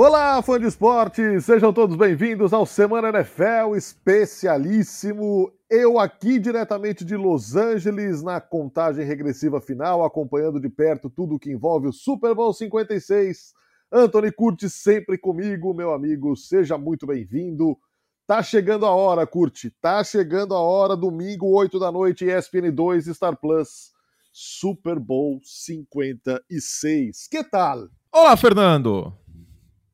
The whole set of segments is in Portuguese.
Olá, fã de esporte! Sejam todos bem-vindos ao Semana NFL especialíssimo. Eu aqui diretamente de Los Angeles, na contagem regressiva final, acompanhando de perto tudo o que envolve o Super Bowl 56. Anthony Curti sempre comigo, meu amigo, seja muito bem-vindo. Tá chegando a hora, Curti, tá chegando a hora, domingo, 8 da noite, ESPN 2, Star Plus, Super Bowl 56. Que tal? Olá, Fernando!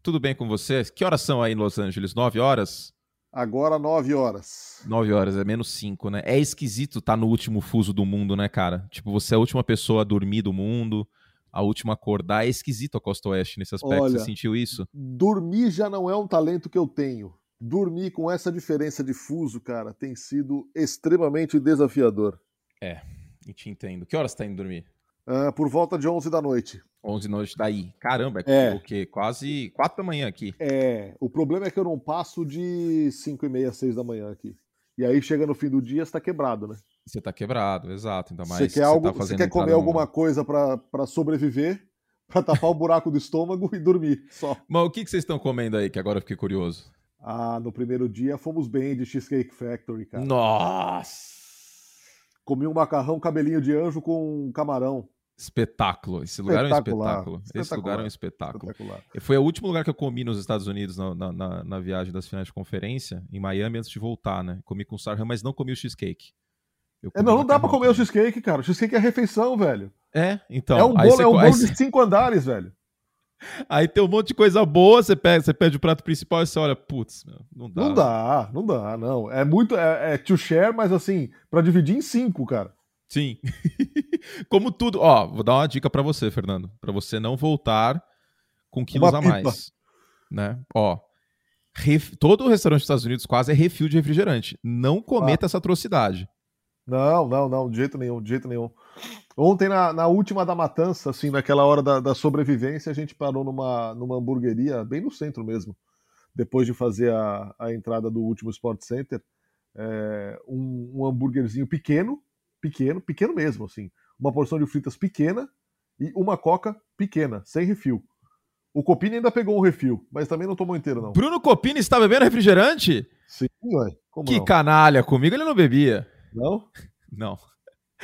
Tudo bem com você? Que horas são aí em Los Angeles? 9 horas? Agora 9 horas. 9 horas, é menos 5, né? É esquisito estar tá no último fuso do mundo, né, cara? Tipo, você é a última pessoa a dormir do mundo, a última a acordar. É esquisito a Costa Oeste nesse aspecto. Olha, você sentiu isso? Dormir já não é um talento que eu tenho. Dormir com essa diferença de fuso, cara, tem sido extremamente desafiador. É, e te entendo. Que horas você tá indo dormir? Uh, por volta de 11 da noite. 11 da noite daí. Caramba, é, é. o quê? Quase 4 da manhã aqui. É, o problema é que eu não passo de 5 e meia, 6 da manhã aqui. E aí chega no fim do dia, você tá quebrado, né? Você tá quebrado, exato. Ainda mais você quer, algo, tá você quer comer no... alguma coisa para sobreviver, para tapar o buraco do estômago e dormir só. Mas o que, que vocês estão comendo aí, que agora eu fiquei curioso? Ah, no primeiro dia fomos bem de Cheesecake Factory, cara. Nossa! Comi um macarrão cabelinho de anjo com camarão. Espetáculo. Esse lugar é um espetáculo. Esse lugar é um espetáculo. Foi o último lugar que eu comi nos Estados Unidos na, na, na, viagem das finais de conferência, em Miami, antes de voltar, né? Comi com Sarhan, mas não comi o cheesecake. É, não, não dá pra comer o cheesecake, cara. O cheesecake é refeição, velho. É, então. É um bolo, é um bolo de cinco andares, velho. Aí tem um monte de coisa boa, você pega, você pede o prato principal e você olha, putz, não dá. Não dá, não dá, não. É muito, é, é to share, mas assim, para dividir em cinco, cara. Sim. Como tudo. Ó, vou dar uma dica para você, Fernando. para você não voltar com quilos a mais. Né? Ó. Ref... Todo restaurante dos Estados Unidos quase é refil de refrigerante. Não cometa ah. essa atrocidade. Não, não, não, de jeito nenhum, de jeito nenhum. Ontem, na, na última da matança, assim, naquela hora da, da, sobrevivência, a gente parou numa, numa hamburgueria, bem no centro mesmo, depois de fazer a, a entrada do último Sport Center. É, um, um hambúrguerzinho pequeno, pequeno, pequeno mesmo, assim. Uma porção de fritas pequena e uma coca pequena, sem refil. O Copini ainda pegou um refil, mas também não tomou inteiro, não. Bruno Copini está bebendo refrigerante? Sim, ué. Como que não? canalha, comigo ele não bebia. Não? Não.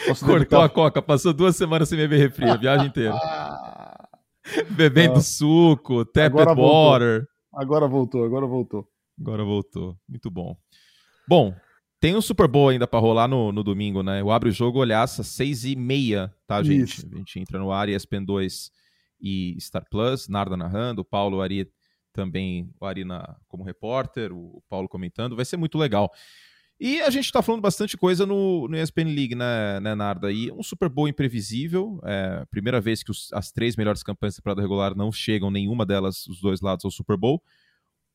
Posso Cortou a coca, passou duas semanas sem beber refri, a viagem inteira. Bebendo ah. suco, tap agora water. Agora voltou, agora voltou. Agora voltou. Muito bom. Bom, tem um Super Bowl ainda para rolar no, no domingo, né? Eu abro o jogo, olhaça, seis e meia, tá, gente? Isso. A gente entra no ar, ESPN 2 e Star Plus, Narda narrando, o Paulo Ari também, o Ari na, como repórter, o Paulo comentando, vai ser muito legal. E a gente está falando bastante coisa no, no ESPN League, né, né, Narda? E um Super Bowl imprevisível, é, primeira vez que os, as três melhores campanhas da temporada regular não chegam, nenhuma delas, os dois lados, ao Super Bowl.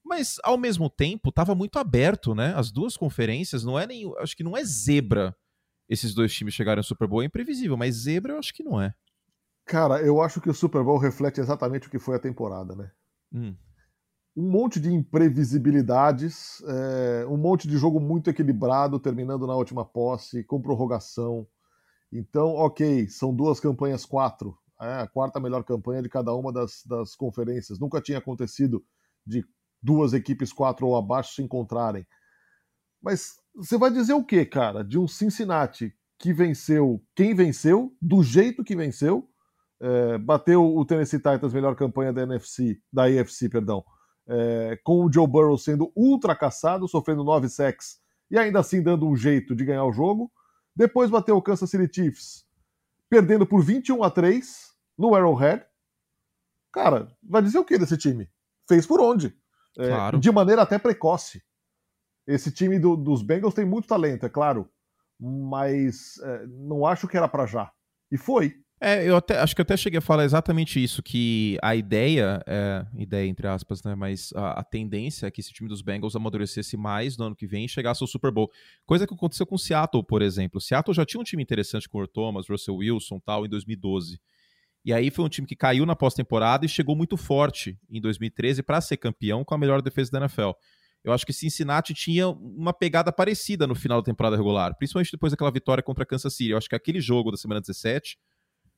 Mas, ao mesmo tempo, estava muito aberto, né? As duas conferências, não é nem. Acho que não é zebra esses dois times chegarem ao Super Bowl. É imprevisível, mas zebra eu acho que não é. Cara, eu acho que o Super Bowl reflete exatamente o que foi a temporada, né? Hum. Um monte de imprevisibilidades, é, um monte de jogo muito equilibrado, terminando na última posse, com prorrogação. Então, ok, são duas campanhas quatro. É a quarta melhor campanha de cada uma das, das conferências. Nunca tinha acontecido de duas equipes quatro ou abaixo se encontrarem. Mas você vai dizer o que, cara, de um Cincinnati que venceu quem venceu, do jeito que venceu, é, bateu o Tennessee Titans, melhor campanha da NFC, da AFC, perdão, é, com o Joe Burrow sendo ultra caçado, sofrendo nove sacks e ainda assim dando um jeito de ganhar o jogo. Depois bateu o Kansas City Chiefs, perdendo por 21 a 3 no Arrowhead. Cara, vai dizer o que desse time? Fez por onde? É, claro. de maneira até precoce. Esse time do, dos Bengals tem muito talento, é claro, mas é, não acho que era para já. E foi. É, eu até, acho que eu até cheguei a falar exatamente isso, que a ideia, é, ideia entre aspas, né, mas a, a, tendência é que esse time dos Bengals amadurecesse mais no ano que vem e chegasse ao Super Bowl. Coisa que aconteceu com o Seattle, por exemplo. Seattle já tinha um time interessante com o Thomas, Russell Wilson tal, em 2012. E aí foi um time que caiu na pós-temporada e chegou muito forte em 2013 para ser campeão com a melhor defesa da NFL. Eu acho que Cincinnati tinha uma pegada parecida no final da temporada regular, principalmente depois daquela vitória contra Kansas City. Eu acho que aquele jogo da semana 17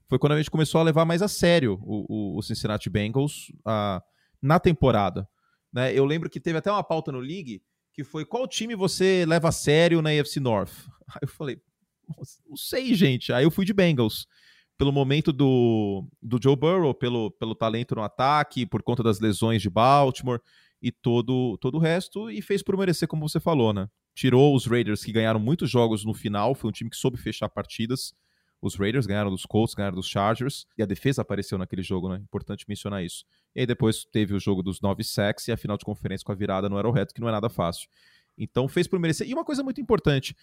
foi quando a gente começou a levar mais a sério o, o, o Cincinnati Bengals, a, na temporada. Né? Eu lembro que teve até uma pauta no League que foi qual time você leva a sério na AFC North? Aí eu falei, não sei, gente. Aí eu fui de Bengals. Pelo momento do, do Joe Burrow, pelo, pelo talento no ataque, por conta das lesões de Baltimore e todo, todo o resto, e fez por merecer, como você falou, né? Tirou os Raiders, que ganharam muitos jogos no final, foi um time que soube fechar partidas. Os Raiders ganharam dos Colts, ganharam dos Chargers, e a defesa apareceu naquele jogo, né? Importante mencionar isso. E aí depois teve o jogo dos nove sacks e a final de conferência com a virada no Arrowhead, que não é nada fácil. Então fez por merecer. E uma coisa muito importante,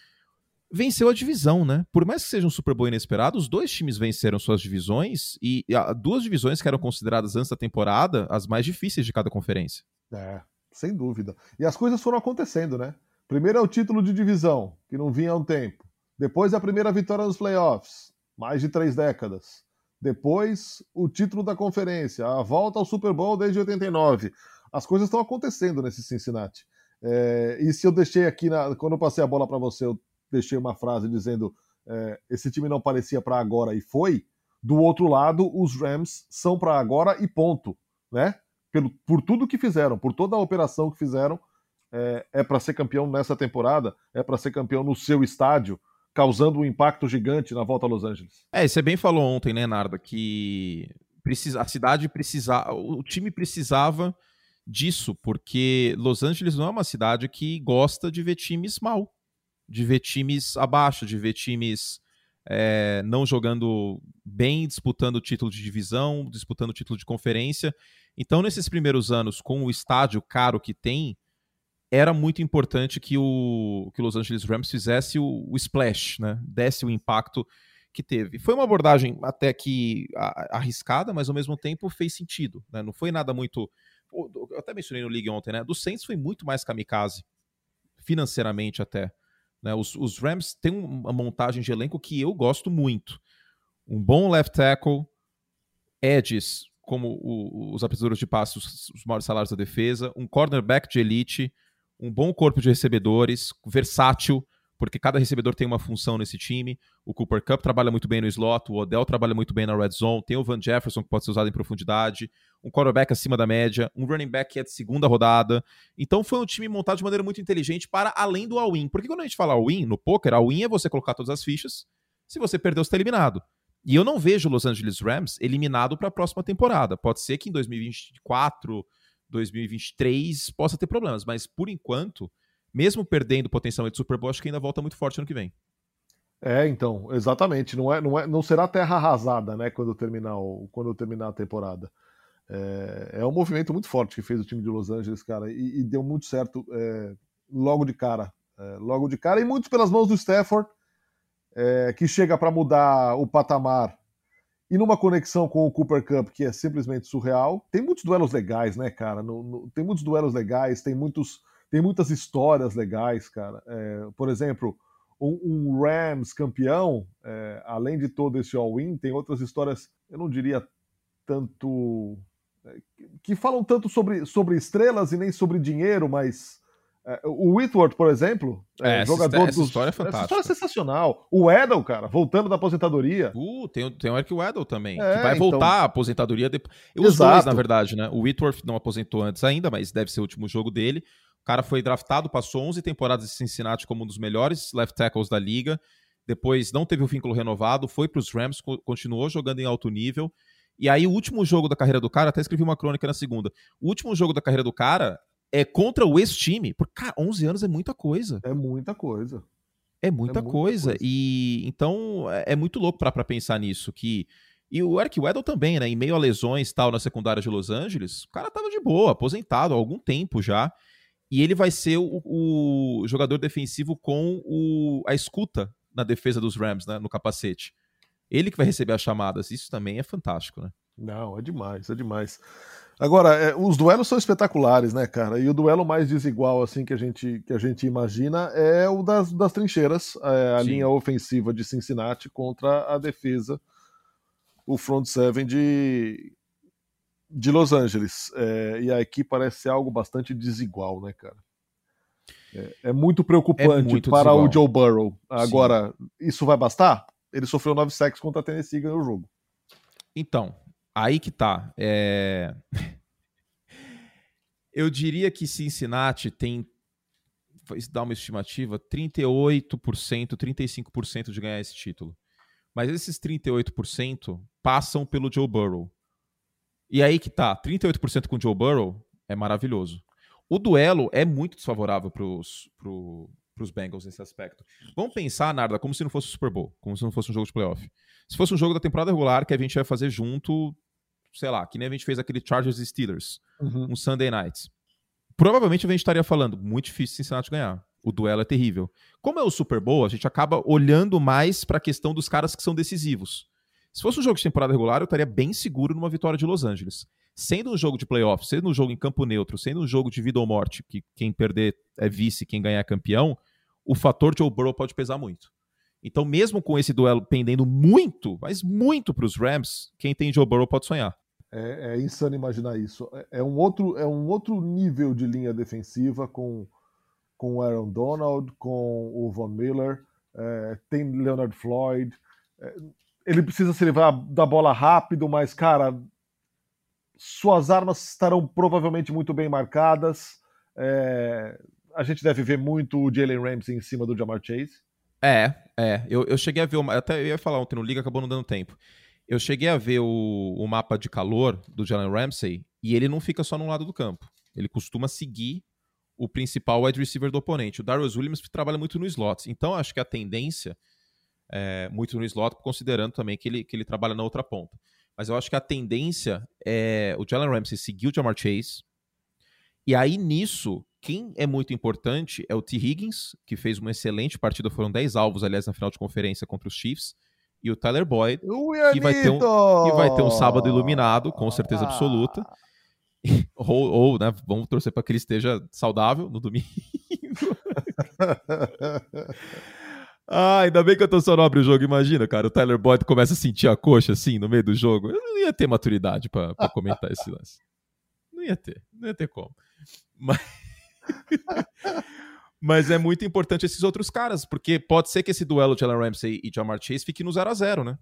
venceu a divisão, né? Por mais que seja um Super Bowl inesperado, os dois times venceram suas divisões e duas divisões que eram consideradas antes da temporada as mais difíceis de cada conferência. É, sem dúvida. E as coisas foram acontecendo, né? Primeiro é o título de divisão, que não vinha há um tempo. Depois é a primeira vitória nos playoffs, mais de três décadas. Depois, o título da conferência, a volta ao Super Bowl desde 89. As coisas estão acontecendo nesse Cincinnati. É, e se eu deixei aqui, na, quando eu passei a bola para você, eu deixei uma frase dizendo é, esse time não parecia para agora e foi. Do outro lado, os Rams são para agora e ponto, né? Pelo, por tudo que fizeram, por toda a operação que fizeram, é, é para ser campeão nessa temporada, é para ser campeão no seu estádio, causando um impacto gigante na volta a Los Angeles. É, você bem falou ontem, né, Narda, que precisa, a cidade precisava, o time precisava disso, porque Los Angeles não é uma cidade que gosta de ver times mal de ver times abaixo, de ver times é, não jogando bem, disputando o título de divisão, disputando o título de conferência. Então, nesses primeiros anos, com o estádio caro que tem, era muito importante que o, que o Los Angeles Rams fizesse o, o splash, né? desse o impacto que teve. Foi uma abordagem até que arriscada, mas ao mesmo tempo fez sentido. Né? Não foi nada muito. Eu até mencionei no League ontem, né? Do Saints foi muito mais kamikaze, financeiramente até. Né? Os, os, Rams têm uma montagem de elenco que eu gosto muito. Um bom left tackle, edges como o, os apreciadores de passos, os, os maiores salários da defesa, um cornerback de elite, um bom corpo de recebedores, versátil, porque cada recebedor tem uma função nesse time. O Cooper Cup trabalha muito bem no slot, o Odell trabalha muito bem na red zone, tem o Van Jefferson que pode ser usado em profundidade, um quarterback acima da média, um running back que é de segunda rodada. Então foi um time montado de maneira muito inteligente para além do all-in. Porque quando a gente fala all-in no poker, all-in é você colocar todas as fichas. Se você perdeu, você está eliminado. E eu não vejo o Los Angeles Rams eliminado para a próxima temporada. Pode ser que em 2024, 2023 possa ter problemas, mas por enquanto mesmo perdendo potencialmente Super Bowl, acho que ainda volta muito forte ano que vem. É, então, exatamente. Não, é, não, é, não será terra arrasada, né, quando terminar, o, quando terminar a temporada. É, é um movimento muito forte que fez o time de Los Angeles, cara, e, e deu muito certo é, logo de cara. É, logo de cara, e muitos pelas mãos do Stafford, é, que chega para mudar o patamar e numa conexão com o Cooper Cup que é simplesmente surreal. Tem muitos duelos legais, né, cara? No, no, tem muitos duelos legais, tem muitos tem muitas histórias legais, cara. É, por exemplo, um, um Rams campeão, é, além de todo esse all-in, tem outras histórias, eu não diria tanto. É, que falam tanto sobre, sobre estrelas e nem sobre dinheiro, mas. É, o Whitworth, por exemplo, é, é jogador essa, essa dos... história é fantástica. Essa história é sensacional. O Edel, cara, voltando da aposentadoria. Uh, tem, tem o Eric Weddle também, é, que vai então... voltar à aposentadoria depois. Os Exato. dois, na verdade, né? O Whitworth não aposentou antes ainda, mas deve ser o último jogo dele. O cara foi draftado, passou 11 temporadas em Cincinnati como um dos melhores left tackles da liga. Depois não teve o vínculo renovado, foi para os Rams, continuou jogando em alto nível. E aí, o último jogo da carreira do cara, até escrevi uma crônica na segunda. O último jogo da carreira do cara é contra o ex-time. Porque, cara, 11 anos é muita coisa. É muita coisa. É muita, é muita coisa. coisa. E então é, é muito louco para pensar nisso. que E o Eric Weddle também, né? Em meio a lesões tal na secundária de Los Angeles, o cara tava de boa, aposentado há algum tempo já. E ele vai ser o, o jogador defensivo com o, a escuta na defesa dos Rams, né, no capacete. Ele que vai receber as chamadas. Isso também é fantástico, né? Não, é demais, é demais. Agora, é, os duelos são espetaculares, né, cara? E o duelo mais desigual, assim, que a gente, que a gente imagina é o das, das trincheiras, é, a Sim. linha ofensiva de Cincinnati contra a defesa, o front seven de, de Los Angeles. É, e aqui parece ser algo bastante desigual, né, cara? É, é muito preocupante muito para desigual. o Joe Burrow. Agora, Sim. isso vai bastar? Ele sofreu nove sacks contra a Tennessee e ganhou o jogo. Então, aí que tá. É... Eu diria que Cincinnati tem, dar uma estimativa, 38%, 35% de ganhar esse título. Mas esses 38% passam pelo Joe Burrow. E aí que tá, 38% com o Joe Burrow é maravilhoso. O duelo é muito desfavorável para os pro, Bengals nesse aspecto. Vamos pensar, Narda, como se não fosse o Super Bowl, como se não fosse um jogo de playoff. Se fosse um jogo da temporada regular que a gente vai fazer junto, sei lá, que nem a gente fez aquele Chargers e Steelers, uhum. um Sunday Night. Provavelmente a gente estaria falando, muito difícil Cincinnati ganhar. O duelo é terrível. Como é o Super Bowl, a gente acaba olhando mais para a questão dos caras que são decisivos. Se fosse um jogo de temporada regular, eu estaria bem seguro numa vitória de Los Angeles. Sendo um jogo de playoff, sendo um jogo em campo neutro, sendo um jogo de vida ou morte, que quem perder é vice, quem ganhar é campeão, o fator Joe Burrow pode pesar muito. Então, mesmo com esse duelo pendendo muito, mas muito para os Rams, quem tem Joe Burrow pode sonhar. É, é, insano imaginar isso. É, é, um outro, é um outro nível de linha defensiva com, com o Aaron Donald, com o Von Miller, é, tem Leonard Floyd. É, ele precisa se livrar da bola rápido, mas, cara, suas armas estarão provavelmente muito bem marcadas. É, a gente deve ver muito o Jalen Ramsey em cima do Jamar Chase. É, é. Eu, eu cheguei a ver, uma, até eu ia falar ontem no Liga, acabou não dando tempo. Eu cheguei a ver o, o mapa de calor do Jalen Ramsey e ele não fica só num lado do campo. Ele costuma seguir o principal wide receiver do oponente. O Darius Williams trabalha muito no slot. Então, acho que a tendência é, muito no slot, considerando também que ele, que ele trabalha na outra ponta. Mas eu acho que a tendência é o Jalen Ramsey seguir o Jamar Chase. E aí, nisso, quem é muito importante é o T. Higgins, que fez uma excelente partida, foram 10 alvos, aliás, na final de conferência contra os Chiefs. E o Tyler Boyd, que vai, ter um, que vai ter um sábado iluminado, com certeza absoluta. Ah. ou, ou né, vamos torcer para que ele esteja saudável no domingo. Ah, ainda bem que eu tô só no o jogo. Imagina, cara, o Tyler Boyd começa a sentir a coxa assim no meio do jogo. Eu não ia ter maturidade para comentar esse lance. Não ia ter, não ia ter como. Mas... Mas é muito importante esses outros caras, porque pode ser que esse duelo de Alan Ramsey e Jamar Chase fique no 0 a 0 né?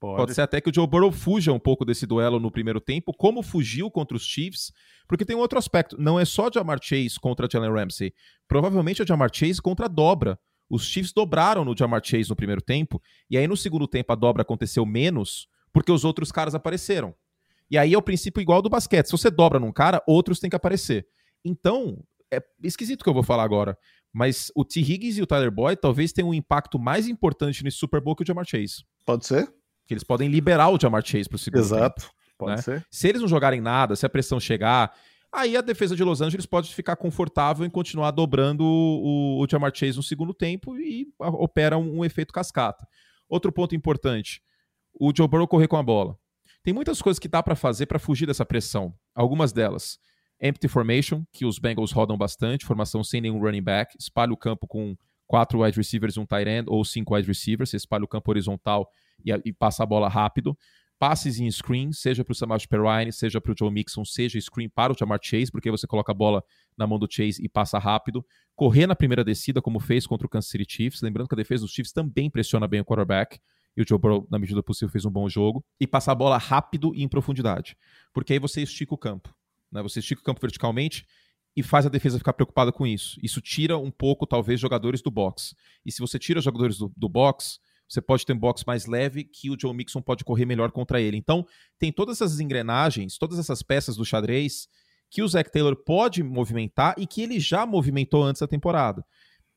Pode. pode. ser até que o Joe Burrow fuja um pouco desse duelo no primeiro tempo, como fugiu contra os Chiefs, porque tem um outro aspecto. Não é só Jamar Chase contra Jalen Ramsey. Provavelmente é Jamar Chase contra a dobra. Os Chiefs dobraram no Jamar Chase no primeiro tempo, e aí no segundo tempo a dobra aconteceu menos, porque os outros caras apareceram. E aí é o princípio igual do basquete. Se você dobra num cara, outros têm que aparecer. Então, é esquisito o que eu vou falar agora, mas o T. Higgins e o Tyler Boyd talvez tenham um impacto mais importante nesse Super Bowl que o Jamar Chase. Pode ser. Que eles podem liberar o Jamar Chase para o segundo Exato. Tempo, pode né? ser. Se eles não jogarem nada, se a pressão chegar, Aí a defesa de Los Angeles pode ficar confortável em continuar dobrando o, o Jamar Chase no segundo tempo e opera um, um, efeito cascata. Outro ponto importante: o Joe Burrow correr com a bola. Tem muitas coisas que dá para fazer para fugir dessa pressão. Algumas delas. Empty formation, que os Bengals rodam bastante, formação sem nenhum running back, espalha o campo com quatro wide receivers e um tight end, ou cinco wide receivers, você espalha o campo horizontal e, e passa a bola rápido passes em screen, seja para o Samaje Perrine, seja para o Joe Mixon, seja screen para o Jamar Chase, porque você coloca a bola na mão do Chase e passa rápido. Correr na primeira descida, como fez contra o Kansas City Chiefs. Lembrando que a defesa dos Chiefs também pressiona bem o quarterback. E o Joe Burrow, na medida possível, fez um bom jogo. E passar a bola rápido e em profundidade. Porque aí você estica o campo. Né? Você estica o campo verticalmente e faz a defesa ficar preocupada com isso. Isso tira um pouco, talvez, jogadores do box. E se você tira os jogadores do, do box, você pode ter um box mais leve que o Joe Mixon pode correr melhor contra ele. Então, tem todas essas engrenagens, todas essas peças do xadrez que o Zach Taylor pode movimentar e que ele já movimentou antes da temporada.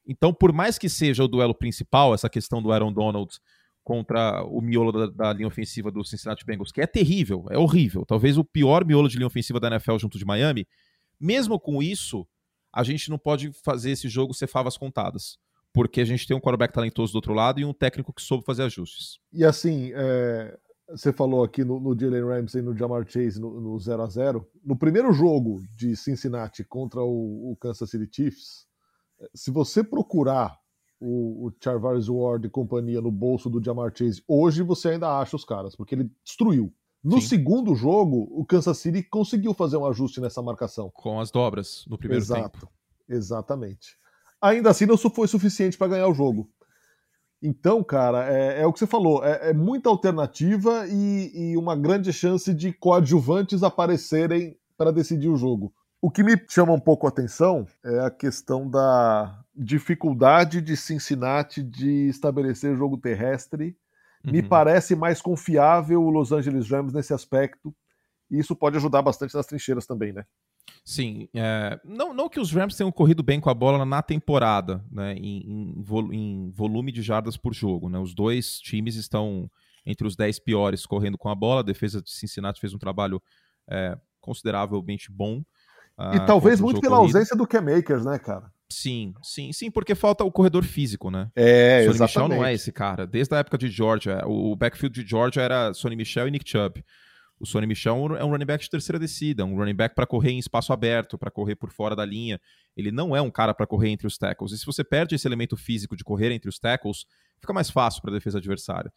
Então, por mais que seja o duelo principal, essa questão do Aaron Donald contra o miolo da, da, linha ofensiva do Cincinnati Bengals, que é terrível, é horrível, talvez o pior miolo de linha ofensiva da NFL junto de Miami, mesmo com isso, a gente não pode fazer esse jogo ser favas contadas porque a gente tem um quarterback talentoso do outro lado e um técnico que soube fazer ajustes. E assim, é, você falou aqui no, no Jalen Ramsey e no Jamar Chase no, no 0 a 0 No primeiro jogo de Cincinnati contra o, o Kansas City Chiefs, se você procurar o, o Charvarius Ward e companhia no bolso do Jamar Chase, hoje você ainda acha os caras, porque ele destruiu. No Sim. segundo jogo, o Kansas City conseguiu fazer um ajuste nessa marcação. Com as dobras no primeiro Exato, tempo. Exatamente ainda assim não foi suficiente para ganhar o jogo. Então, cara, é, é, o que você falou, é, é muita alternativa e, e, uma grande chance de coadjuvantes aparecerem para decidir o jogo. O que me chama um pouco a atenção é a questão da dificuldade de Cincinnati de estabelecer jogo terrestre. Uhum. Me parece mais confiável o Los Angeles Rams nesse aspecto. E isso pode ajudar bastante nas trincheiras também, né? Sim, é, não, não que os Rams tenham corrido bem com a bola na temporada, né, em, em, em, volume de jardas por jogo. Né, os dois times estão entre os 10 piores correndo com a bola. A defesa de Cincinnati fez um trabalho é, consideravelmente bom. Uh, e talvez muito pela corrido. ausência do K-Makers, né, cara? Sim, sim, sim, porque falta o corredor físico, né? É, Sonny exatamente. Michel não é esse cara. Desde a época de Georgia, o backfield de Georgia era Sonny Michel e Nick Chubb. O Sonny Michel é um running back de terceira descida, um running back para correr em espaço aberto, para correr por fora da linha. Ele não é um cara para correr entre os tackles. E se você perde esse elemento físico de correr entre os tackles, fica mais fácil para a defesa adversária.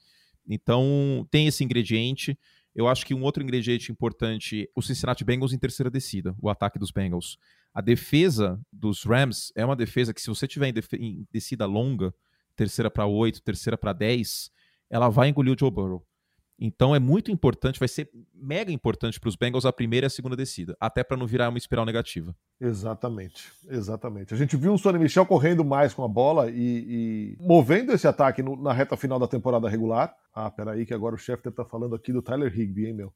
Então, tem esse ingrediente. Eu acho que um outro ingrediente importante, o Cincinnati Bengals em terceira descida, o ataque dos Bengals. A defesa dos Rams é uma defesa que, se você tiver em, em descida longa, terceira para oito, terceira para dez, ela vai engolir o Joe Burrow. Então é muito importante, vai ser mega importante para os Bengals a primeira e a segunda descida, até para não virar uma espiral negativa. Exatamente, exatamente. A gente viu o Sonny Michel correndo mais com a bola e, e movendo esse ataque no, na reta final da temporada regular. Ah, peraí, que agora o chefe tá falando aqui do Tyler Higby, hein, meu?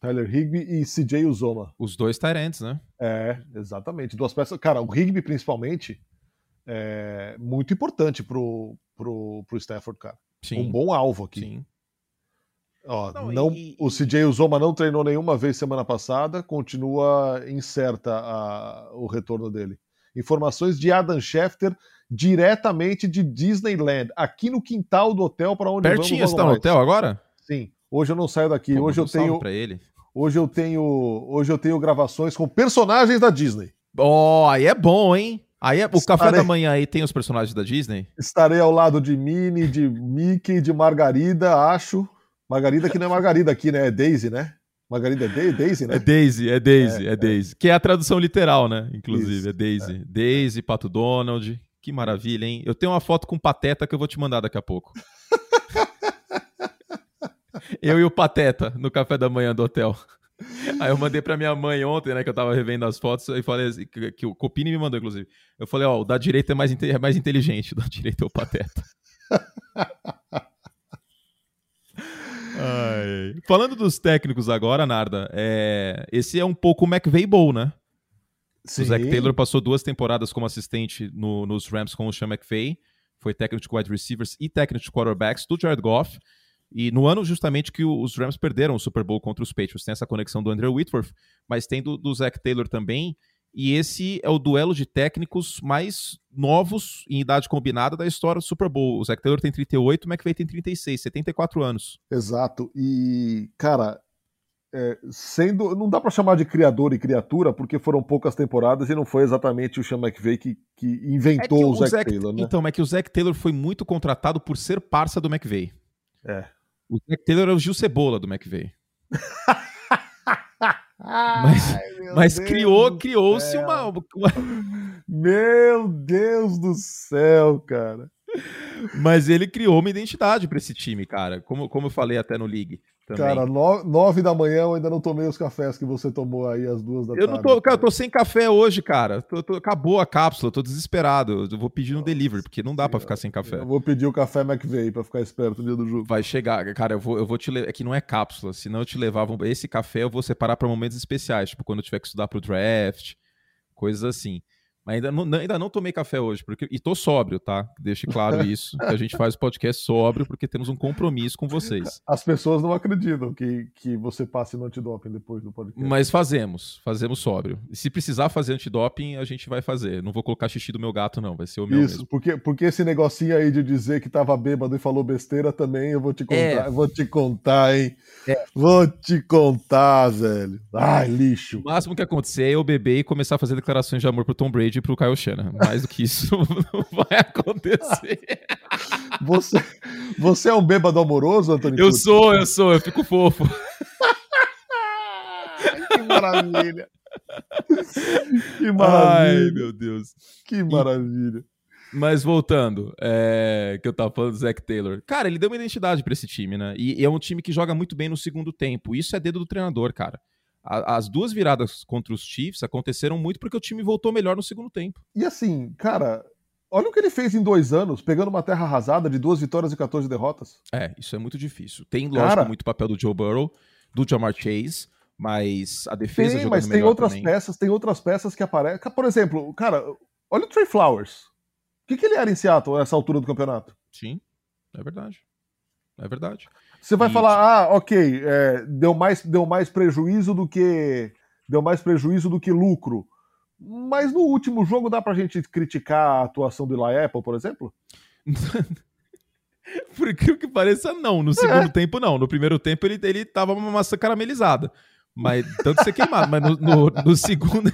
Tyler Higby e CJ Uzoma. Os dois Tyrants, né? É, exatamente. Duas peças. Cara, o Higby, principalmente, é muito importante pro, pro, pro Stafford, cara. Sim. Um bom alvo aqui. Sim. Ó, não, não e... O CJ Uzoma não treinou nenhuma vez semana passada, continua incerta a, o retorno dele. Informações de Adam Schefter, diretamente de Disneyland, aqui no quintal do hotel para onde Pertinho vamos. Pertinho está no hotel agora? Sim. Hoje eu não saio daqui. Pô, hoje eu tenho para ele. Hoje eu tenho, hoje eu tenho gravações com personagens da Disney. Ó, oh, aí é bom, hein? Aí é, o Estarei... café da manhã aí tem os personagens da Disney? Estarei ao lado de Minnie, de Mickey, de Margarida, acho. Margarida que não é Margarida aqui, né? É Daisy, né? Margarida é Daisy, né? É Daisy, é Daisy, é, é Daisy. É. Que é a tradução literal, né? Inclusive, Isso, é Daisy. É. Daisy, Pato Donald. Que maravilha, hein? Eu tenho uma foto com Pateta que eu vou te mandar daqui a pouco. eu e o Pateta no café da manhã do hotel. Aí eu mandei pra minha mãe ontem, né, que eu tava revendo as fotos, e falei assim, que, que o Copini me mandou, inclusive. Eu falei, ó, o da direita é mais, é mais inteligente, o da direita é o Pateta. Ai. Falando dos técnicos agora, Narda, é... esse é um pouco o McVeigh Bowl, né? Sim. O Zach Taylor passou duas temporadas como assistente no, nos Rams com o Sean McVay, foi técnico de wide receivers e técnico de quarterbacks do Jared Goff, e no ano justamente que os Rams perderam o Super Bowl contra os Patriots, tem essa conexão do Andrew Whitworth, mas tem do, do Zach Taylor também, e esse é o duelo de técnicos mais novos em idade combinada da história do Super Bowl. O Zach Taylor tem 38, o McVay tem 36, 74 anos. Exato. E, cara, é, sendo. Não dá para chamar de criador e criatura, porque foram poucas temporadas e não foi exatamente o Sean McVay que, que inventou é que o, o Taylor, né? Então, é que o Zach Taylor foi muito contratado por ser parça do McVay. É. O Zach Taylor é o Gil Cebola do McVay. mas, Mas criou, criou-se uma, uma. Meu Deus do céu, cara. Mas ele criou uma identidade para esse time, cara. Como, como eu falei até no League. Também. Cara, no, nove da manhã eu ainda não tomei os cafés que você tomou aí às duas da eu tarde. Não tô, cara, eu tô sem café hoje, cara. Tô, tô, acabou a cápsula, tô desesperado. Eu vou pedir no delivery, porque não dá para ficar sem café. Eu vou pedir o café McVeigh pra ficar esperto no dia do jogo. Vai chegar, cara, eu vou, eu vou te levar. É que não é cápsula, senão eu te levava. Esse café eu vou separar para momentos especiais, tipo quando eu tiver que estudar pro draft, coisas assim. Mas ainda não, ainda não tomei café hoje, porque e tô sóbrio, tá? Deixe claro isso. a gente faz o podcast sóbrio porque temos um compromisso com vocês. As pessoas não acreditam que, que você passe no antidoping depois do podcast. Mas fazemos, fazemos sóbrio. E se precisar fazer antidoping, a gente vai fazer. Não vou colocar xixi do meu gato, não. Vai ser o meu. Isso, mesmo. Porque, porque esse negocinho aí de dizer que tava bêbado e falou besteira também, eu vou te contar. É. Vou te contar, hein? É. Vou te contar, velho. Ai, lixo. O máximo que acontecer é eu beber e começar a fazer declarações de amor pro Tom Brady pro Kyle Shanahan. Mais do que isso não vai acontecer. Você, você é um bêbado amoroso, Antônio? Eu sou, eu sou, eu fico fofo. que maravilha. Que maravilha. Ai, meu Deus. Que maravilha. Mas voltando, é, que eu tava falando do Zach Taylor. Cara, ele deu uma identidade para esse time, né? E, e, é um time que joga muito bem no segundo tempo. Isso é dedo do treinador, cara A, as duas viradas contra os Chiefs aconteceram muito porque o time voltou melhor no segundo tempo. E assim, cara, olha o que ele fez em dois anos, pegando uma terra arrasada de duas vitórias e 14 derrotas. É, isso é muito difícil. Tem, lógico, cara, muito papel do Joe Burrow, do Jamar Chase, mas a defesa tem, mas tem outras também. peças, tem outras peças que aparecem. Por exemplo, cara, olha o Trey Flowers. O que, que ele era em Seattle nessa altura do campeonato? Sim, é verdade. É verdade. Você vai e, falar, ah, ok, é, deu, mais, deu mais prejuízo do que. Deu mais prejuízo do que lucro. Mas no último jogo dá pra gente criticar a atuação do Eli Apple, por exemplo? por incrível que pareça, não. No segundo é. tempo, não. No primeiro tempo, ele, ele tava uma maçã caramelizada. Mas tanto ser queimado. Mas no, no, no segundo.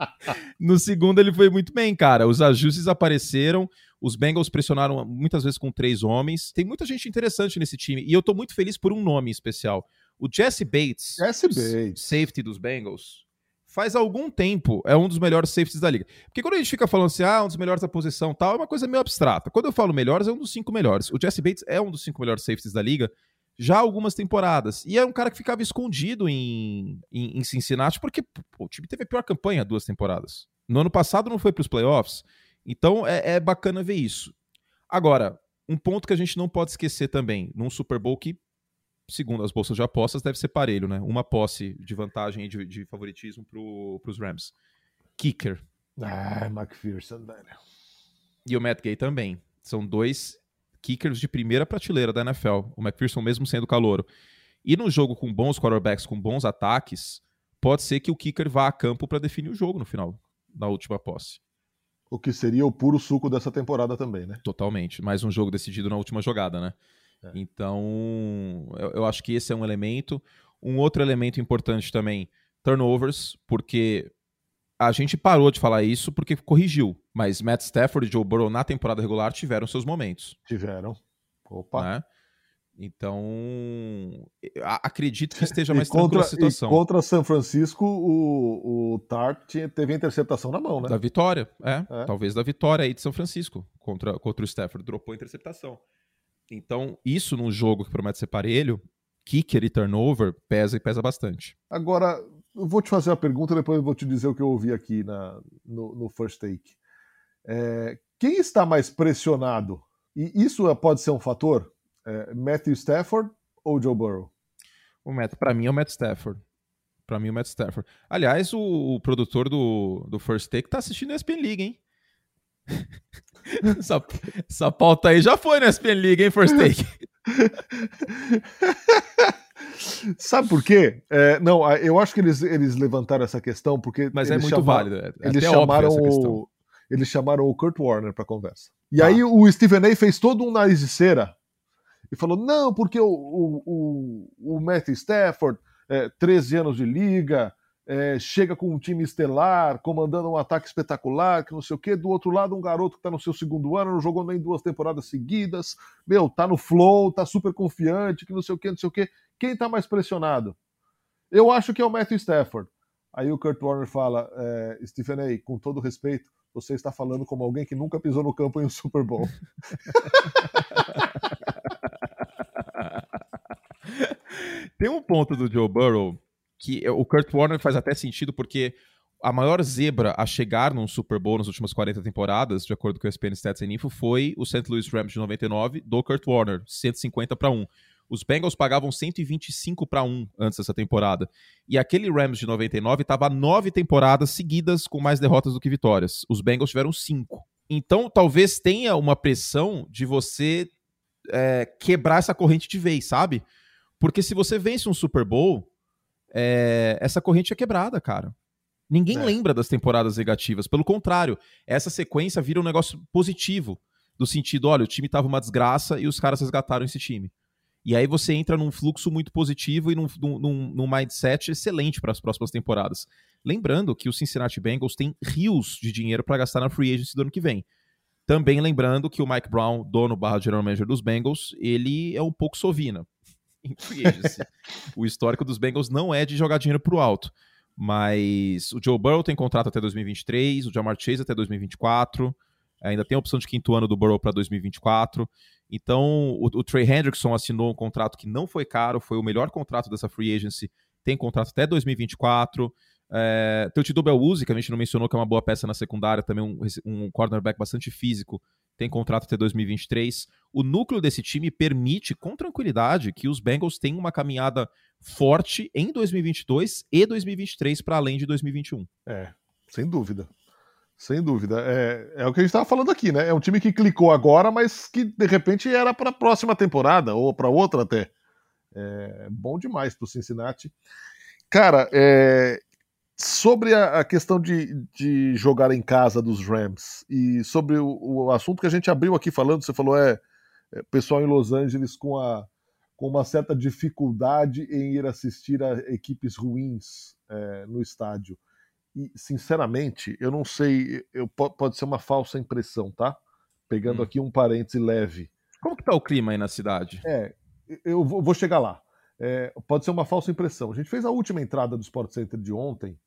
no segundo, ele foi muito bem, cara. Os ajustes apareceram. Os Bengals pressionaram muitas vezes com três homens. Tem muita gente interessante nesse time. E eu tô muito feliz por um nome especial. O Jesse Bates, Jesse Bates. safety dos Bengals, faz algum tempo é um dos melhores safeties da liga. Porque quando a gente fica falando assim, ah, um dos melhores da posição tal, é uma coisa meio abstrata. Quando eu falo melhores, é um dos cinco melhores. O Jesse Bates é um dos cinco melhores safeties da liga já há algumas temporadas. E é um cara que ficava escondido em, em, em Cincinnati, porque pô, o time teve a pior campanha duas temporadas. No ano passado não foi para os playoffs. Então é, é bacana ver isso. Agora, um ponto que a gente não pode esquecer também, num Super Bowl que, segundo as bolsas de apostas, deve ser parelho, né? Uma posse de vantagem e de, de favoritismo para os Rams. Kicker. Ah, McPherson, velho. E o Matt Gay também. São dois kickers de primeira prateleira da NFL. O McPherson mesmo sendo calouro. E no jogo com bons quarterbacks, com bons ataques, pode ser que o kicker vá a campo para definir o jogo no final, na última posse. O que seria o puro suco dessa temporada também, né? Totalmente. Mais um jogo decidido na última jogada, né? É. Então, eu, eu, acho que esse é um elemento. Um outro elemento importante também, turnovers, porque a gente parou de falar isso porque corrigiu. Mas Matt Stafford e Joe Burrow na temporada regular tiveram seus momentos. Tiveram. Opa. Né? Então, acredito que esteja mais contra, tranquila a situação. contra São Francisco, o, o Tart teve a interceptação na mão, né? Da vitória, é, é. Talvez da vitória aí de São Francisco contra, contra o Stafford. Dropou a interceptação. Então, isso num jogo que promete ser parelho, kicker e turnover pesa e pesa bastante. Agora, eu vou te fazer uma pergunta, depois eu vou te dizer o que eu ouvi aqui na, no, no First Take. É, quem está mais pressionado? E isso pode ser um fator? É, Matthew Stafford ou Joe Burrow? O Matt, para mim é o Matt Stafford. Para mim é o Matt Stafford. Aliás, o, o, produtor do, do First Take tá assistindo a ESPN League, hein? essa, essa pauta aí já foi na ESPN League, hein, First Take? Sabe por quê? É, não, eu acho que eles, eles levantaram essa questão porque. Mas é muito chamaram, válido. É eles chamaram o, eles chamaram o Kurt Warner para conversa. E ah. aí o Stephen A fez todo um nariz de cera e falou: não, porque o, o, o, o Matthew Stafford, é, 13 anos de liga, é, chega com um time estelar, comandando um ataque espetacular, que não sei o quê. Do outro lado, um garoto que está no seu segundo ano, não jogou nem duas temporadas seguidas, meu, tá no flow, tá super confiante, que não sei o quê, não sei o quê. Quem tá mais pressionado? Eu acho que é o Matthew Stafford. Aí o Kurt Warner fala, é, Stephen A., com todo respeito, você está falando como alguém que nunca pisou no campo em um Super Bowl. Tem um ponto do Joe Burrow que o Kurt Warner faz até sentido porque a maior zebra a chegar num Super Bowl nas últimas 40 temporadas, de acordo com o ESPN Stats and Info, foi o St. Louis Rams de 99 do Kurt Warner, 150 para 1. Os Bengals pagavam 125 para 1 antes dessa temporada. E aquele Rams de 99 estava nove temporadas seguidas com mais derrotas do que vitórias. Os Bengals tiveram cinco. Então, talvez tenha uma pressão de você é, quebrar essa corrente de vez, sabe? Porque se você vence um Super Bowl, é, essa corrente é quebrada, cara. Ninguém é. lembra das temporadas negativas. Pelo contrário, essa sequência vira um negócio positivo. Do sentido, olha, o time tava uma desgraça e os caras resgataram esse time. E aí você entra num fluxo muito positivo e num, num, num mindset excelente para as próximas temporadas. Lembrando que o Cincinnati Bengals tem rios de dinheiro para gastar na free agency do ano que vem. Também lembrando que o Mike Brown, dono barra general manager dos Bengals, ele é um pouco sovina em free agency. o histórico dos Bengals não é de jogar dinheiro pro alto. Mas o Joe Burrow tem contrato até 2023, o Jamar Chase até 2024, ainda tem a opção de quinto ano do Burrow para 2024. Então, o, o Trey Hendrickson assinou um contrato que não foi caro, foi o melhor contrato dessa free agency, tem contrato até 2024. É, teu Tido Beluzzi, que a gente não mencionou, que é uma boa peça na secundária, também um, um cornerback bastante físico, tem contrato até 2023. O núcleo desse time permite, com tranquilidade, que os Bengals tenham uma caminhada forte em 2022 e 2023 para além de 2021. É, sem dúvida. Sem dúvida. É, é o que a gente estava falando aqui, né? É um time que clicou agora, mas que de repente era para a próxima temporada ou para outra até. É bom demais para o Cincinnati. Cara, é, sobre a, questão de, de, jogar em casa dos Rams e sobre o, o, assunto que a gente abriu aqui falando, você falou é, é pessoal em Los Angeles com, a, com uma certa dificuldade em ir assistir a equipes ruins é, no estádio. E, sinceramente, eu não sei, eu, pode ser uma falsa impressão, tá? Pegando hum. aqui um parêntese leve. Como que tá o clima aí na cidade? É, eu vou chegar lá. É, pode ser uma falsa impressão. A gente fez a última entrada do Sport Center de ontem,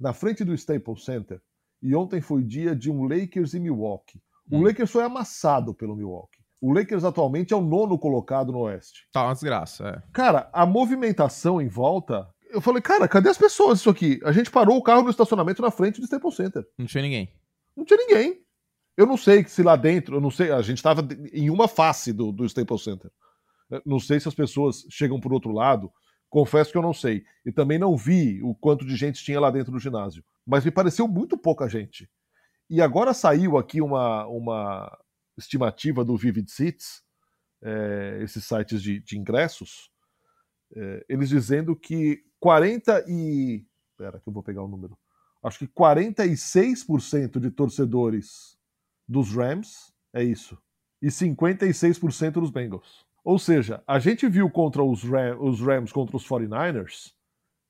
na frente do Staples Center, e ontem foi dia de um Lakers e Milwaukee. O hum. Lakers foi amassado pelo Milwaukee. O Lakers atualmente é o nono colocado no Oeste. Tá uma desgraça, é. Cara, a movimentação em volta eu falei, cara, cadê as pessoas isso aqui? A gente parou o carro no estacionamento na frente do Staples Center. Não tinha ninguém. Não tinha ninguém. Eu não sei se lá dentro, eu não sei, a gente estava em uma face do, do Staples Center. Não sei se as pessoas chegam por outro lado. Confesso que eu não sei. E também não vi o quanto de gente tinha lá dentro do ginásio. Mas me pareceu muito pouca gente. E agora saiu aqui uma, uma estimativa do Vivid Seats, é, esses sites de, de ingressos, é, eles dizendo que 40 e. Espera que eu vou pegar o número. Acho que 46% de torcedores dos Rams, é isso. E 56% dos Bengals. Ou seja, a gente viu contra os, Ram, os Rams contra os 49ers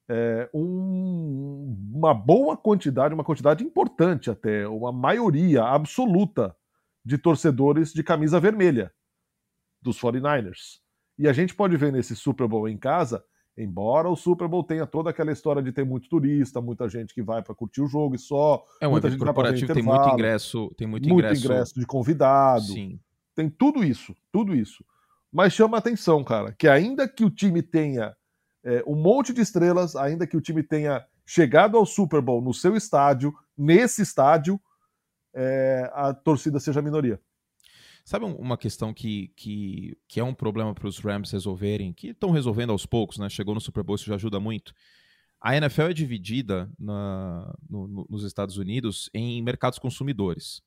é, um, uma boa quantidade, uma quantidade importante até, uma maioria absoluta de torcedores de camisa vermelha dos 49ers. E a gente pode ver nesse Super Bowl em casa Embora o Super Bowl tenha toda aquela história de ter muito turista, muita gente que vai para curtir o jogo e só. É um muita gente corporativo, tem muito ingresso, tem muito, muito ingresso. ingresso de convidado. Sim. Tem tudo isso, tudo isso. Mas chama atenção, cara, que ainda que o time tenha é, um monte de estrelas, ainda que o time tenha chegado ao Super Bowl no seu estádio, nesse estádio, é, a torcida seja a minoria. Sabe uma questão que, que, que é um problema para os Rams resolverem, que estão resolvendo aos poucos, né? Chegou no Super Bowl, isso já ajuda muito. A NFL é dividida na, no, no, nos Estados Unidos em mercados consumidores.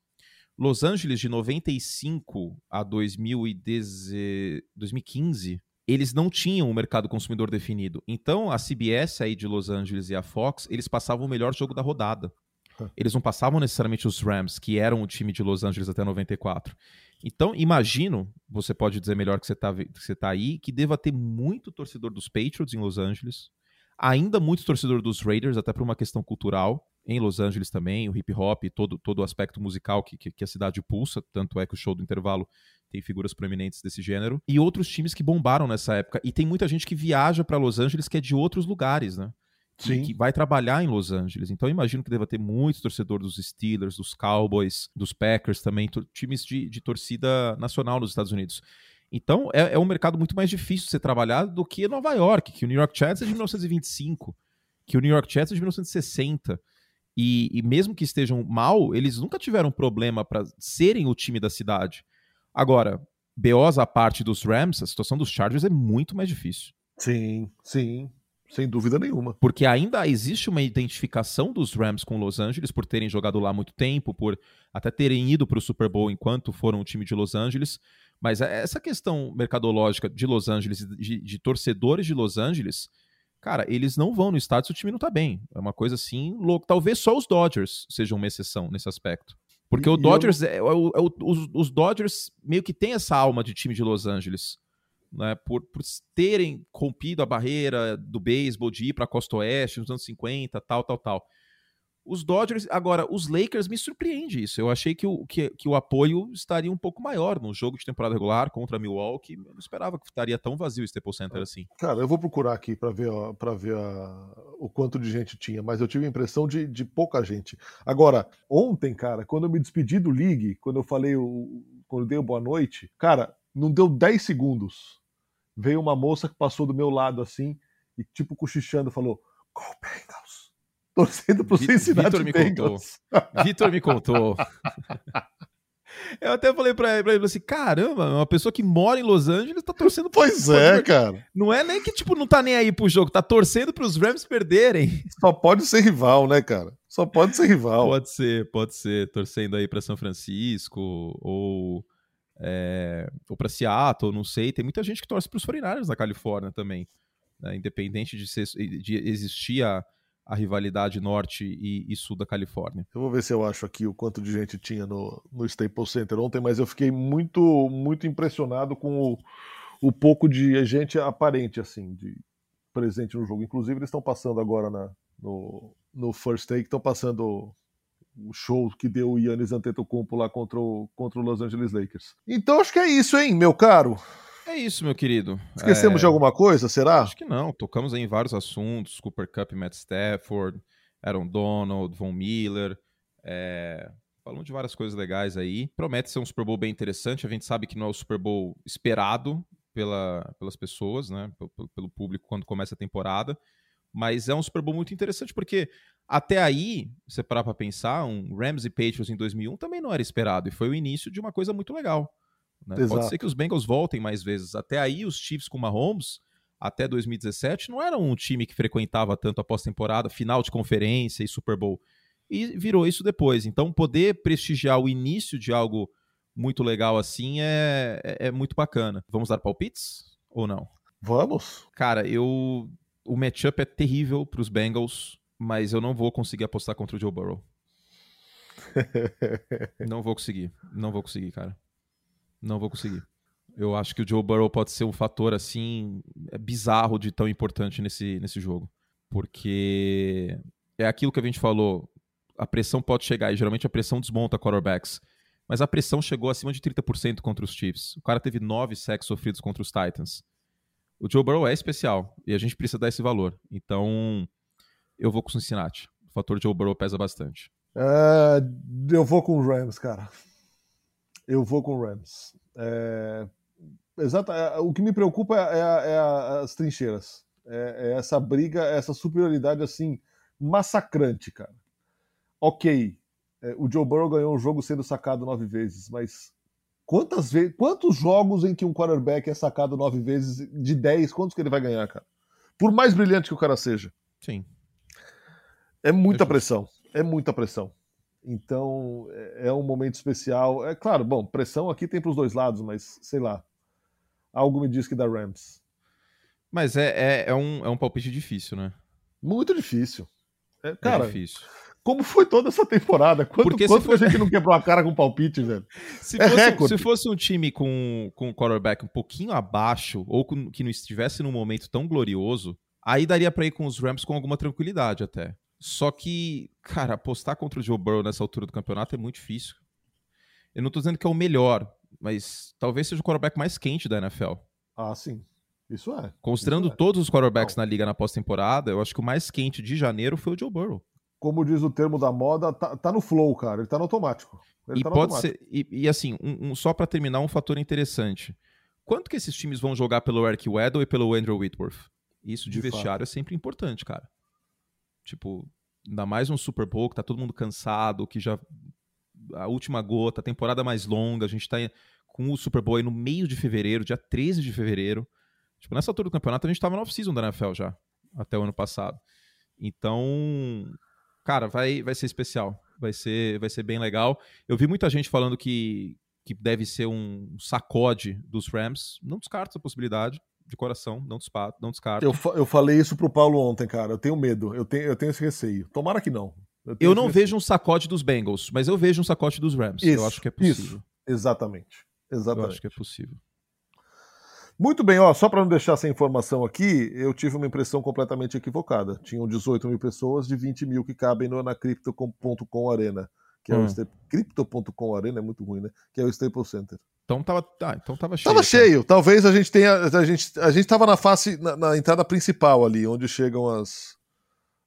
Los Angeles, de 95 a 2015, eles não tinham um mercado consumidor definido. Então, a CBS aí de Los Angeles e a Fox, eles passavam o melhor jogo da rodada. Eles não passavam necessariamente os Rams, que eram o time de Los Angeles até 94. Então, imagino, você pode dizer melhor que você está tá aí, que deva ter muito torcedor dos Patriots em Los Angeles, ainda muito torcedor dos Raiders, até por uma questão cultural, em Los Angeles também, o hip hop, todo, todo o aspecto musical que, que, que, a cidade pulsa, tanto é que o show do intervalo tem figuras proeminentes desse gênero, e outros times que bombaram nessa época. E tem muita gente que viaja para Los Angeles que é de outros lugares, né? que, que, vai trabalhar em Los Angeles. Então imagino que deva ter muitos torcedores dos Steelers, dos Cowboys, dos Packers também, times de, de, torcida nacional nos Estados Unidos. Então é, é, um mercado muito mais difícil de ser trabalhado do que Nova York, que o New York Jets é de 1925, que o New York Jets é de 1960. E, e mesmo que estejam mal, eles nunca tiveram problema para serem o time da cidade. Agora, BOs a parte dos Rams, a situação dos Chargers é muito mais difícil. Sim, sim. Sem dúvida nenhuma. Porque ainda existe uma identificação dos Rams com Los Angeles por terem jogado lá muito tempo, por até terem ido para o Super Bowl enquanto foram o time de Los Angeles. Mas é essa questão mercadológica de Los Angeles, de, de torcedores de Los Angeles, cara, eles não vão no estádio se o time não tá bem. É uma coisa assim louca. Talvez só os Dodgers sejam uma exceção nesse aspecto. Porque e, o Dodgers, eu... é, é, é, os, os Dodgers meio que tem essa alma de time de Los Angeles né, por, por terem rompido a barreira do beisebol de ir para a costa oeste nos anos 50, tal, tal, tal. Os Dodgers, agora, os Lakers me surpreende isso. Eu achei que o, que, que o apoio estaria um pouco maior no jogo de temporada regular contra Milwaukee. Eu não esperava que estaria tão vazio o Staples Center ah, assim. Cara, eu vou procurar aqui para ver, para ver a, o quanto de gente tinha, mas eu tive a impressão de, de pouca gente. Agora, ontem, cara, quando eu me despedi do League, quando eu falei, o, quando eu dei o boa noite, cara, não deu 10 segundos veio uma moça que passou do meu lado assim e, tipo, cochichando, falou: Go Bengals! Torcendo pro Cincinnati Vitor me. Contou. Vitor me contou. Eu até falei pra ele, pra ele assim: caramba, uma pessoa que mora em Los Angeles tá torcendo pro Pois é, cara. Não é nem que, tipo, não tá nem aí pro jogo, tá torcendo pros Rams perderem. Só pode ser rival, né, cara? Só pode ser rival. Pode ser, pode ser. Torcendo aí pra São Francisco ou. É, ou para Seattle, não sei. Tem muita gente que torce para os 49 na Califórnia também. Né? Independente de, ser, de existir a, a rivalidade norte e, e, sul da Califórnia. Eu vou ver se eu acho aqui o quanto de gente tinha no, no Staples Center ontem, mas eu fiquei muito, muito impressionado com o, o pouco de gente aparente, assim, de presente no jogo. Inclusive, eles estão passando agora na, no, no First Take, estão passando o show que deu o Yannis Antetokounmpo lá contra o, contra o Los Angeles Lakers. Então acho que é isso, hein, meu caro? É isso, meu querido. Esquecemos é... de alguma coisa, será? Acho que não. Tocamos aí em vários assuntos: Cooper Cup, Matt Stafford, Aaron Donald, Von Miller. É... Falamos de várias coisas legais aí. Promete ser um Super Bowl bem interessante. A gente sabe que não é o Super Bowl esperado pela, pelas pessoas, né? Pelo, pelo público quando começa a temporada. Mas é um Super Bowl muito interessante porque até aí, você parar para pensar, um Rams e Patriots em 2001 também não era esperado e foi o início de uma coisa muito legal. Né? Pode ser que os Bengals voltem mais vezes. Até aí, os Chiefs com Mahomes, até 2017, não eram um time que frequentava tanto a pós-temporada, final de conferência e Super Bowl. E virou isso depois. Então, poder prestigiar o início de algo muito legal assim é, é, é muito bacana. Vamos dar palpites ou não? Vamos. Cara, eu. O matchup é terrível para os Bengals, mas eu não vou conseguir apostar contra o Joe Burrow. não vou conseguir. Não vou conseguir, cara. Não vou conseguir. Eu acho que o Joe Burrow pode ser um fator assim é bizarro de tão importante nesse, nesse jogo. Porque é aquilo que a gente falou. A pressão pode chegar, e geralmente a pressão desmonta quarterbacks. Mas a pressão chegou acima de 30% contra os Chiefs. O cara teve nove sacks sofridos contra os Titans. O Joe Burrow é especial e a gente precisa dar esse valor. Então, eu vou com o Cincinnati. O fator Joe Burrow pesa bastante. Uh, eu vou com o Rams, cara eu vou com o Rams. É, exata, é, o que me preocupa é, é, é as trincheiras. É, é, essa briga, essa superioridade assim, massacrante, cara. Ok, é, o Joe Burrow ganhou um jogo sendo sacado nove vezes, mas quantas vezes, quantos jogos em que um quarterback é sacado nove vezes de dez, quantos que ele vai ganhar, cara? Por mais brilhante que o cara seja. Sim. É muita pressão. É muita pressão. Então é, é um momento especial. É claro, bom, pressão aqui tem para os dois lados, mas sei lá. Algo me diz que dá Rams. Mas é, é, é, um, é um palpite difícil, né? Muito difícil. É, é cara, é difícil. Como foi toda essa temporada? Quanto, Porque quanto for... a gente não quebrou a cara com palpite, velho? Se, é fosse, se fosse um time com, com um quarterback um pouquinho abaixo, ou com, que não estivesse num momento tão glorioso, aí daria para ir com os Rams com alguma tranquilidade até. Só que, cara, apostar contra o Joe Burrow nessa altura do campeonato é muito difícil. Eu não tô dizendo que é o melhor, mas talvez seja o quarterback mais quente da NFL. Ah, sim. Isso é. Considerando Isso é. todos os quarterbacks não. na liga na pós-temporada, eu acho que o mais quente de janeiro foi o Joe Burrow. Como diz o termo da moda, tá, tá no flow, cara. Ele tá no automático. Ele e tá pode automático. ser. E, e assim, um, um, só para terminar, um fator interessante. Quanto que esses times vão jogar pelo Eric Weddle e pelo Andrew Whitworth? Isso de, de vestiário fato. é sempre importante, cara. Tipo, ainda mais um Super Bowl que tá todo mundo cansado, que já a última gota, a temporada mais longa, a gente tá com o Super Bowl aí no meio de fevereiro, dia 13 de fevereiro. Tipo, nessa altura do campeonato a gente tava no off-season da NFL já, até o ano passado. Então, cara, vai, vai ser especial. Vai ser, vai ser bem legal. Eu vi muita gente falando que, que deve ser um sacode dos Rams. Não descarto essa possibilidade de coração, não, despato, não descarto. Eu, eu falei isso pro Paulo ontem, cara. Eu tenho medo, eu tenho, eu tenho esse receio. Tomara que não. Eu, eu não vejo um sacode dos Bengals, mas eu vejo um sacode dos Rams. Isso, eu acho que é possível. Isso. Exatamente. Exatamente. Eu acho que é possível. Muito bem, ó, só para não deixar essa informação aqui, eu tive uma impressão completamente equivocada. Tinham 18 mil pessoas de 20 mil que cabem no Anacrypto.com Arena, que é hum. o Crypto.com Arena, é muito ruim, né? Que é o Staples Center. Então tava, ah, então tava cheio. Tava tá? cheio. Talvez a gente tenha. A gente, a gente tava na face, na, na, entrada principal ali, onde chegam as,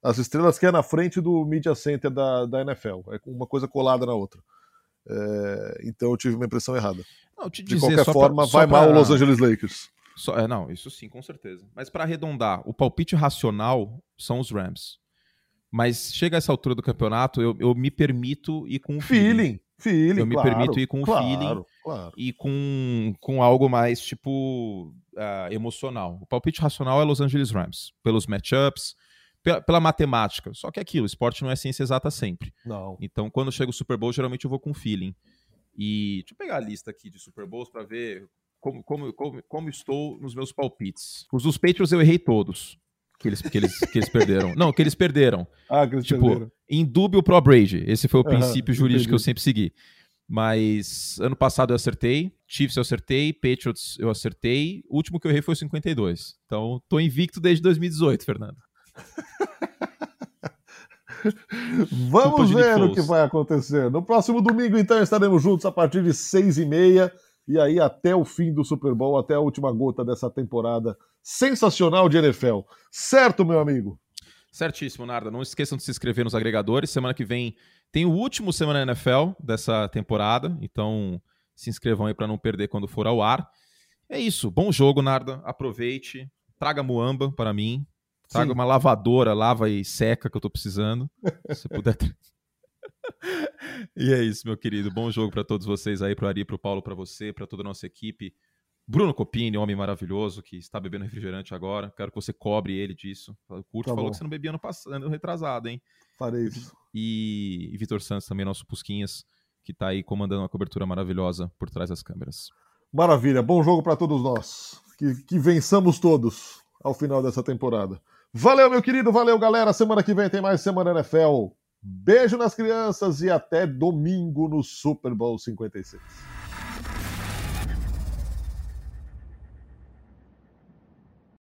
as estrelas, que é na frente do Media Center da, da NFL. É uma coisa colada na outra. É, então eu tive uma impressão errada. Não, De qualquer forma, pra, vai pra, mal o Los Angeles Lakers. Só, é, não, isso sim, com certeza. Mas para arredondar, o palpite racional são os Rams. Mas chega a essa altura do campeonato, eu, eu me permito ir com feeling. feeling. Feeling eu me claro, permito ir com o claro, feeling claro. e com, com algo mais, tipo, uh, emocional. O palpite racional é Los Angeles Rams, pelos matchups, pela, pela, matemática. Só que é aquilo, esporte não é ciência exata sempre. Não. Então, quando chega o Super Bowl, geralmente eu vou com feeling. E deixa eu pegar a lista aqui de Super Bowls para ver como, como, como, como estou nos meus palpites. Os dos Patriots eu errei todos. Que eles, que eles, que eles perderam. Não, que eles perderam. Ah, que eles tipo, perderam. Indúbio pro Brady. Esse foi o princípio uhum, jurídico entendi. que eu sempre segui. Mas ano passado eu acertei, Chiefs eu acertei, Patriots eu acertei. O último que eu errei foi o 52. Então, tô invicto desde 2018, Fernando. Vamos ver o que vai acontecer. No próximo domingo, então, estaremos juntos a partir de seis e meia e aí até o fim do Super Bowl, até a última gota dessa temporada sensacional de NFL. Certo, meu amigo? Certíssimo, Narda. Não esqueçam de se inscrever nos agregadores. Semana que vem tem o último Semana NFL dessa temporada, então se inscrevam aí para não perder quando for ao ar. É isso. Bom jogo, Narda. Aproveite. Traga muamba para mim. Traga Sim. uma lavadora, lava e seca que eu tô precisando. Se puder. e é isso, meu querido. Bom jogo para todos vocês aí, pro Ari, pro Paulo, para você, para toda a nossa equipe. Bruno Copini, homem maravilhoso que está bebendo refrigerante agora. Quero que você cobre ele disso. O Curto tá falou que você não bebia no passado, retrasado, hein? Farei isso. E, e Vitor Santos também, nosso Pusquinhas, que está aí comandando uma cobertura maravilhosa por trás das câmeras. Maravilha, bom jogo para todos nós. Que, que vençamos todos ao final dessa temporada. Valeu, meu querido, valeu, galera. Semana que vem tem mais Semana NFL. Beijo nas crianças e até domingo no Super Bowl 56.